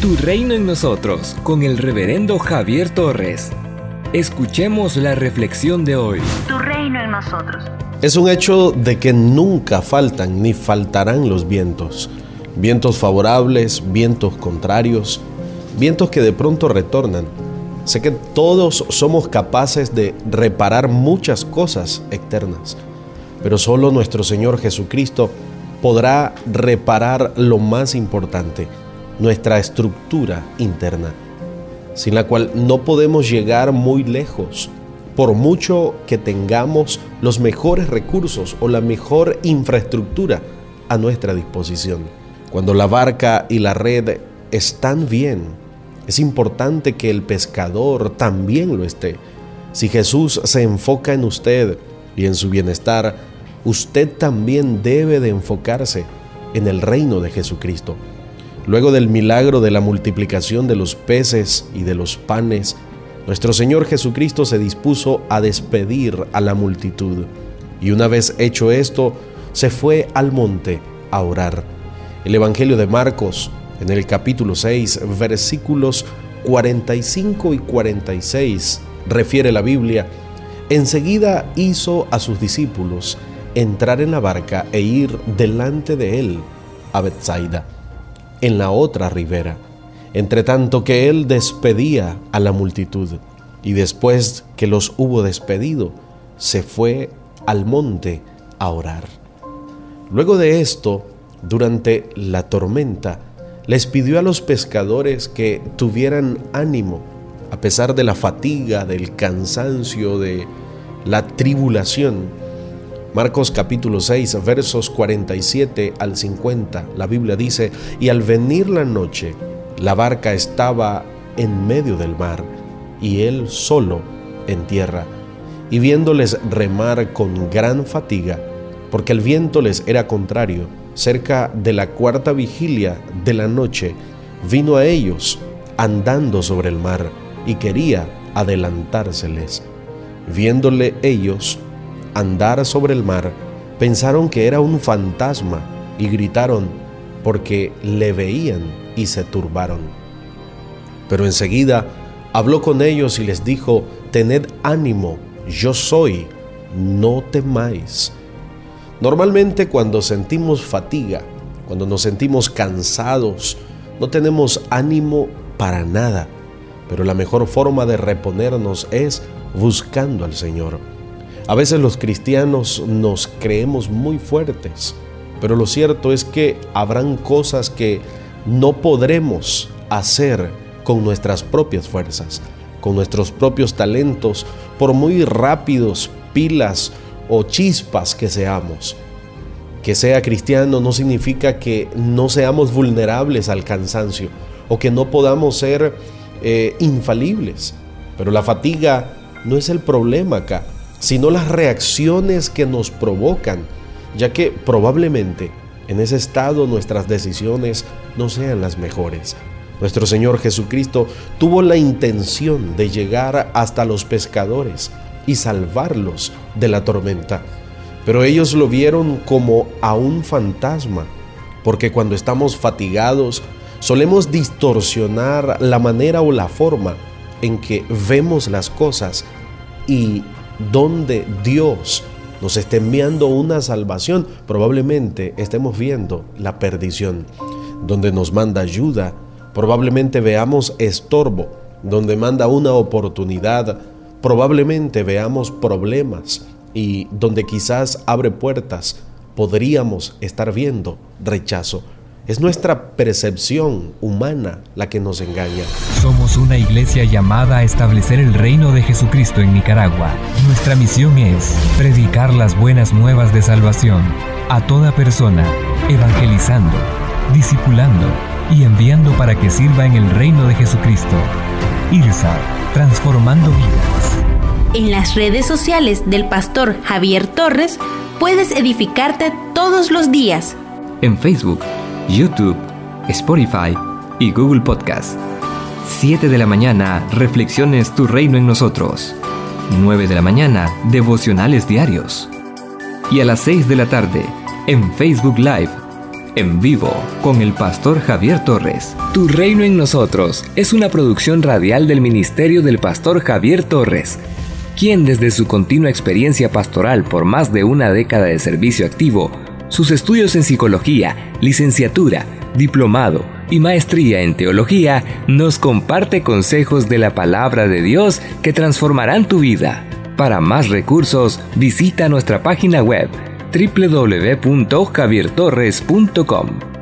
Tu reino en nosotros con el reverendo Javier Torres. Escuchemos la reflexión de hoy. Tu reino en nosotros. Es un hecho de que nunca faltan ni faltarán los vientos. Vientos favorables, vientos contrarios, vientos que de pronto retornan. Sé que todos somos capaces de reparar muchas cosas externas, pero solo nuestro Señor Jesucristo podrá reparar lo más importante, nuestra estructura interna, sin la cual no podemos llegar muy lejos, por mucho que tengamos los mejores recursos o la mejor infraestructura a nuestra disposición. Cuando la barca y la red están bien, es importante que el pescador también lo esté. Si Jesús se enfoca en usted y en su bienestar, usted también debe de enfocarse en el reino de Jesucristo. Luego del milagro de la multiplicación de los peces y de los panes, nuestro Señor Jesucristo se dispuso a despedir a la multitud. Y una vez hecho esto, se fue al monte a orar. El Evangelio de Marcos, en el capítulo 6, versículos 45 y 46, refiere la Biblia, enseguida hizo a sus discípulos entrar en la barca e ir delante de él a Bethsaida en la otra ribera, entre tanto que él despedía a la multitud, y después que los hubo despedido, se fue al monte a orar. Luego de esto, durante la tormenta, les pidió a los pescadores que tuvieran ánimo, a pesar de la fatiga, del cansancio, de la tribulación, Marcos capítulo 6 versos 47 al 50, la Biblia dice, y al venir la noche, la barca estaba en medio del mar, y él solo en tierra, y viéndoles remar con gran fatiga, porque el viento les era contrario, cerca de la cuarta vigilia de la noche, vino a ellos andando sobre el mar, y quería adelantárseles. Viéndole ellos, andar sobre el mar, pensaron que era un fantasma y gritaron porque le veían y se turbaron. Pero enseguida habló con ellos y les dijo, tened ánimo, yo soy, no temáis. Normalmente cuando sentimos fatiga, cuando nos sentimos cansados, no tenemos ánimo para nada, pero la mejor forma de reponernos es buscando al Señor. A veces los cristianos nos creemos muy fuertes, pero lo cierto es que habrán cosas que no podremos hacer con nuestras propias fuerzas, con nuestros propios talentos, por muy rápidos, pilas o chispas que seamos. Que sea cristiano no significa que no seamos vulnerables al cansancio o que no podamos ser eh, infalibles, pero la fatiga no es el problema acá sino las reacciones que nos provocan, ya que probablemente en ese estado nuestras decisiones no sean las mejores. Nuestro Señor Jesucristo tuvo la intención de llegar hasta los pescadores y salvarlos de la tormenta, pero ellos lo vieron como a un fantasma, porque cuando estamos fatigados solemos distorsionar la manera o la forma en que vemos las cosas y donde Dios nos esté enviando una salvación, probablemente estemos viendo la perdición. Donde nos manda ayuda, probablemente veamos estorbo. Donde manda una oportunidad, probablemente veamos problemas. Y donde quizás abre puertas, podríamos estar viendo rechazo. Es nuestra percepción humana la que nos engaña. Somos una iglesia llamada a establecer el reino de Jesucristo en Nicaragua. Nuestra misión es predicar las buenas nuevas de salvación a toda persona, evangelizando, discipulando y enviando para que sirva en el reino de Jesucristo. IRSA, transformando vidas. En las redes sociales del pastor Javier Torres puedes edificarte todos los días. En Facebook YouTube, Spotify y Google Podcast. 7 de la mañana, Reflexiones Tu Reino en Nosotros. 9 de la mañana, Devocionales Diarios. Y a las 6 de la tarde, en Facebook Live, en vivo con el pastor Javier Torres. Tu reino en nosotros es una producción radial del ministerio del pastor Javier Torres, quien desde su continua experiencia pastoral por más de una década de servicio activo, sus estudios en psicología, licenciatura, diplomado y maestría en teología, nos comparte consejos de la palabra de Dios que transformarán tu vida. Para más recursos, visita nuestra página web www.javiertorres.com.